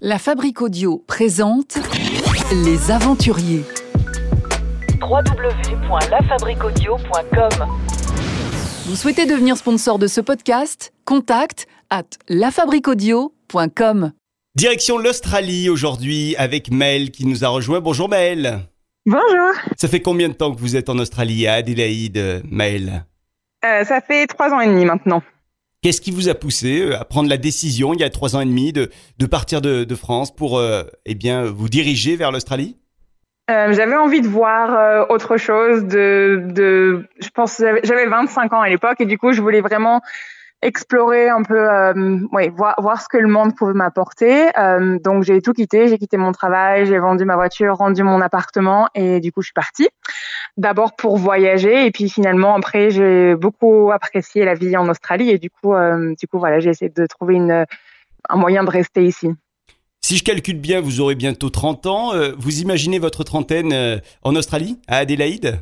La Fabrique Audio présente Les Aventuriers. www.lafabriquaudio.com Vous souhaitez devenir sponsor de ce podcast? Contact à lafabriquaudio.com. Direction l'Australie aujourd'hui avec Mel qui nous a rejoint. Bonjour Mel. Bonjour. Ça fait combien de temps que vous êtes en Australie à Adélaïde, Mel? Euh, ça fait trois ans et demi maintenant. Qu'est-ce qui vous a poussé euh, à prendre la décision il y a trois ans et demi de, partir de, France pour euh, eh bien vous diriger vers l'Australie? Euh, j'avais envie de voir autre chose. De, je pense j'avais 25 ans à l'époque et du coup, je voulais vraiment explorer un peu, euh, voir, ce que le monde pouvait m'apporter. Euh, donc, j'ai tout quitté. J'ai quitté mon travail, j'ai vendu ma voiture, rendu mon appartement et du coup, je suis partie. D'abord pour voyager et puis finalement, après, j'ai beaucoup apprécié la vie en Australie et du coup, euh, du coup, voilà, j'ai essayé de trouver un moyen de rester ici. Si je calcule bien, vous aurez bientôt 30 ans. Vous imaginez votre trentaine en Australie, à Adélaïde?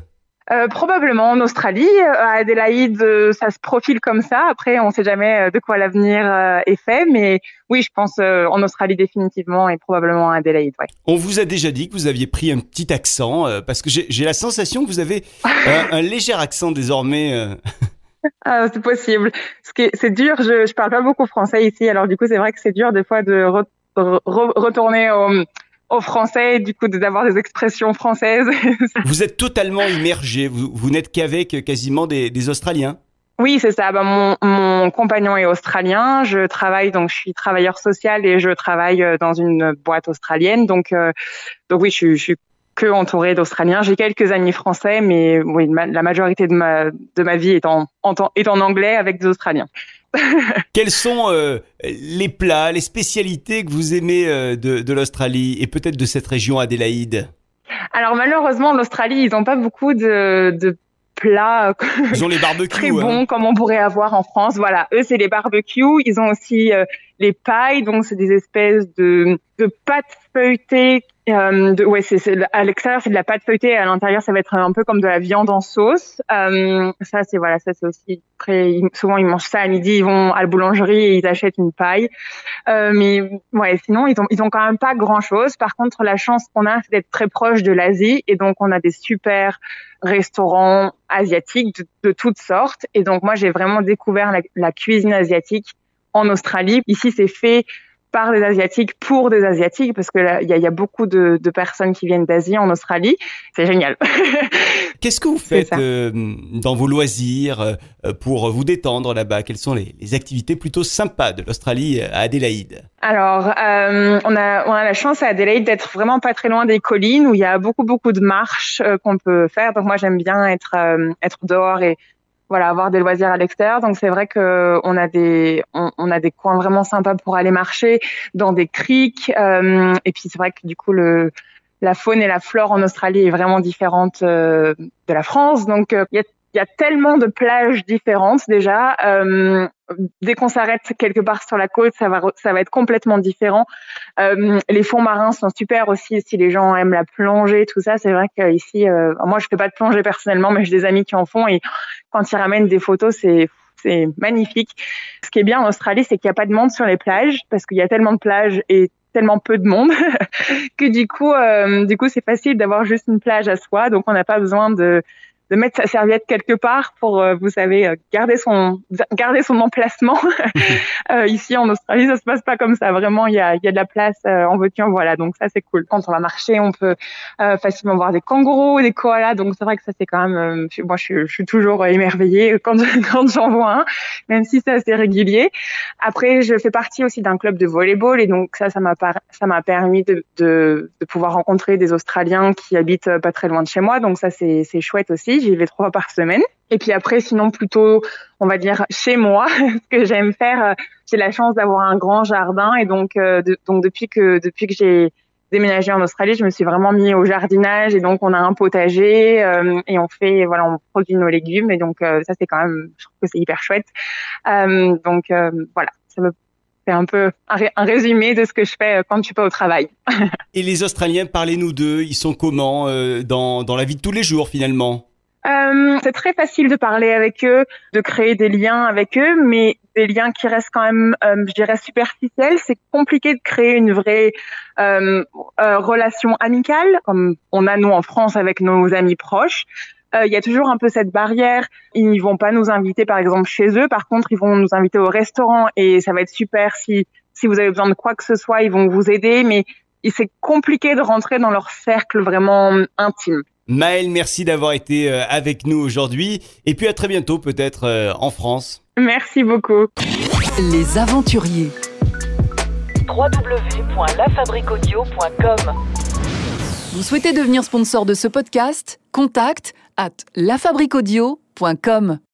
Euh, probablement en Australie, euh, à Adélaïde, euh, ça se profile comme ça. Après, on ne sait jamais de quoi l'avenir euh, est fait, mais oui, je pense en Australie définitivement et probablement à Adélaïde. Ouais. On vous a déjà dit que vous aviez pris un petit accent, parce que j'ai la sensation que vous avez un, léger accent désormais. Ah, c'est possible. C'est dur. Je, je parle pas beaucoup français ici, alors du coup, c'est vrai que c'est dur des fois de re- re- retourner au, au français, et du coup, d'avoir des expressions françaises. Vous êtes totalement immergé, vous, vous n'êtes qu'avec euh, quasiment des, des Australiens. Oui, c'est ça. Bah, mon, mon compagnon est australien. Je travaille, donc je suis travailleur social et je travaille euh, dans une boîte australienne. Donc, euh, donc oui, je, suis- je suis que entourée d'Australiens. J'ai quelques amis français, mais oui, ma- la majorité de ma de ma vie est en, est en anglais avec des Australiens. Quels sont euh, les plats, les spécialités que vous aimez euh, de, de l'Australie et peut-être de cette région Adélaïde? Alors malheureusement, l'Australie, ils n'ont pas beaucoup de, de plats euh, Ils ont les barbecues. très hein. bons comme on pourrait avoir en France. Voilà, eux c'est les barbecues. Ils ont aussi euh, les pailles, donc c'est des espèces de, de pâtes feuilletées. Euh, de, ouais, c'est, à l'extérieur c'est de la pâte feuilletée, à l'intérieur ça va être un peu comme de la viande en sauce. Euh, ça c'est voilà, ça c'est aussi très. souvent ils mangent ça à midi, ils vont à la boulangerie et ils achètent une paille. Euh, mais ouais, sinon ils ont ils ont quand même pas grand chose. Par contre, la chance qu'on a c'est d'être très proche de l'Asie et donc on a des super restaurants asiatiques de, toutes sortes. Et donc, moi, j'ai vraiment découvert la cuisine asiatique en Australie. Ici, c'est fait par des Asiatiques pour des Asiatiques parce que il y a, il y a beaucoup de, de personnes qui viennent d'Asie en Australie. C'est génial. Qu'est-ce que vous faites euh, dans vos loisirs euh, pour vous détendre là-bas? Quelles sont les, les activités plutôt sympas de l'Australie à Adélaïde? Alors, euh, on, a, on a la chance à Adelaide d'être vraiment pas très loin des collines où il y a beaucoup, beaucoup de marches euh, qu'on peut faire. Donc, moi, j'aime bien être, euh, être dehors et voilà, avoir des loisirs à l'extérieur. Donc, c'est vrai que on a des, on, a des coins vraiment sympas pour aller marcher dans des criques. euh, et puis, c'est vrai que du coup, le, la faune et la flore en Australie est vraiment différente euh, de la France. Donc, euh, il y a il y a tellement de plages différentes déjà. Euh, dès qu'on s'arrête quelque part sur la côte, ça va, ça va être complètement différent. Euh, les fonds marins sont super aussi si les gens aiment la plongée, tout ça. C'est vrai qu'ici, euh, moi je fais pas de plongée personnellement, mais j'ai des amis qui en font et quand ils ramènent des photos, c'est c'est magnifique. Ce qui est bien en Australie, c'est qu'il n'y a pas de monde sur les plages parce qu'il y a tellement de plages et tellement peu de monde que du coup, euh, du coup, c'est facile d'avoir juste une plage à soi. Donc, on n'a pas besoin de de mettre sa serviette quelque part pour, euh, vous savez, euh, garder son garder son emplacement. Euh, ici en Australie, ça se passe pas comme ça. Vraiment, il y a, il y a de la place euh, en en voilà. Donc ça, c'est cool. Quand on va marcher, on peut euh, facilement voir des kangourous, des koalas. Donc c'est vrai que ça, c'est quand même. euh, moi, je, suis- je suis toujours émerveillée quand quand j'en vois un, même si c'est assez régulier. Après, je fais partie aussi d'un club de volleyball et donc ça, ça m'a ça m'a permis de, de de pouvoir rencontrer des Australiens qui habitent pas très loin de chez moi. Donc ça, c'est c'est chouette aussi. J'y vais trois fois par semaine. Et puis après, sinon plutôt, on va dire chez moi, ce que j'aime faire. euh, J'ai la chance d'avoir un grand jardin et donc euh, donc depuis que depuis que j'ai déménagé en Australie, je me suis vraiment mis au jardinage et donc on a un potager euh, et on fait voilà on produit nos légumes et donc ça c'est quand même je trouve que c'est hyper chouette. Donc voilà, ça me fait un peu un, ré- un résumé de ce que je fais quand je suis pas au travail. Et les Australiens, parlez-nous d'eux. Ils sont comment dans, dans la vie de tous les jours finalement? Euh, c'est très facile de parler avec eux, de créer des liens avec eux, mais des liens qui restent quand même, euh, je dirais, superficiels. C'est compliqué de créer une vraie euh, relation amicale, comme on a nous en France avec nos amis proches. Il y a toujours un peu cette barrière. Ils ne vont pas nous inviter, par exemple, chez eux. Par contre, ils vont nous inviter au restaurant et ça va être super si si vous avez besoin de quoi que ce soit, ils vont vous aider. Mais c'est compliqué de rentrer dans leur cercle vraiment intime. Maëlle, merci d'avoir été euh, avec nous aujourd'hui. Et puis à très bientôt, peut-être euh, en France. Merci beaucoup. Les aventuriers. www.lafabriquaudio.com Vous souhaitez devenir sponsor de ce podcast? Contact à lafabriquaudio.com.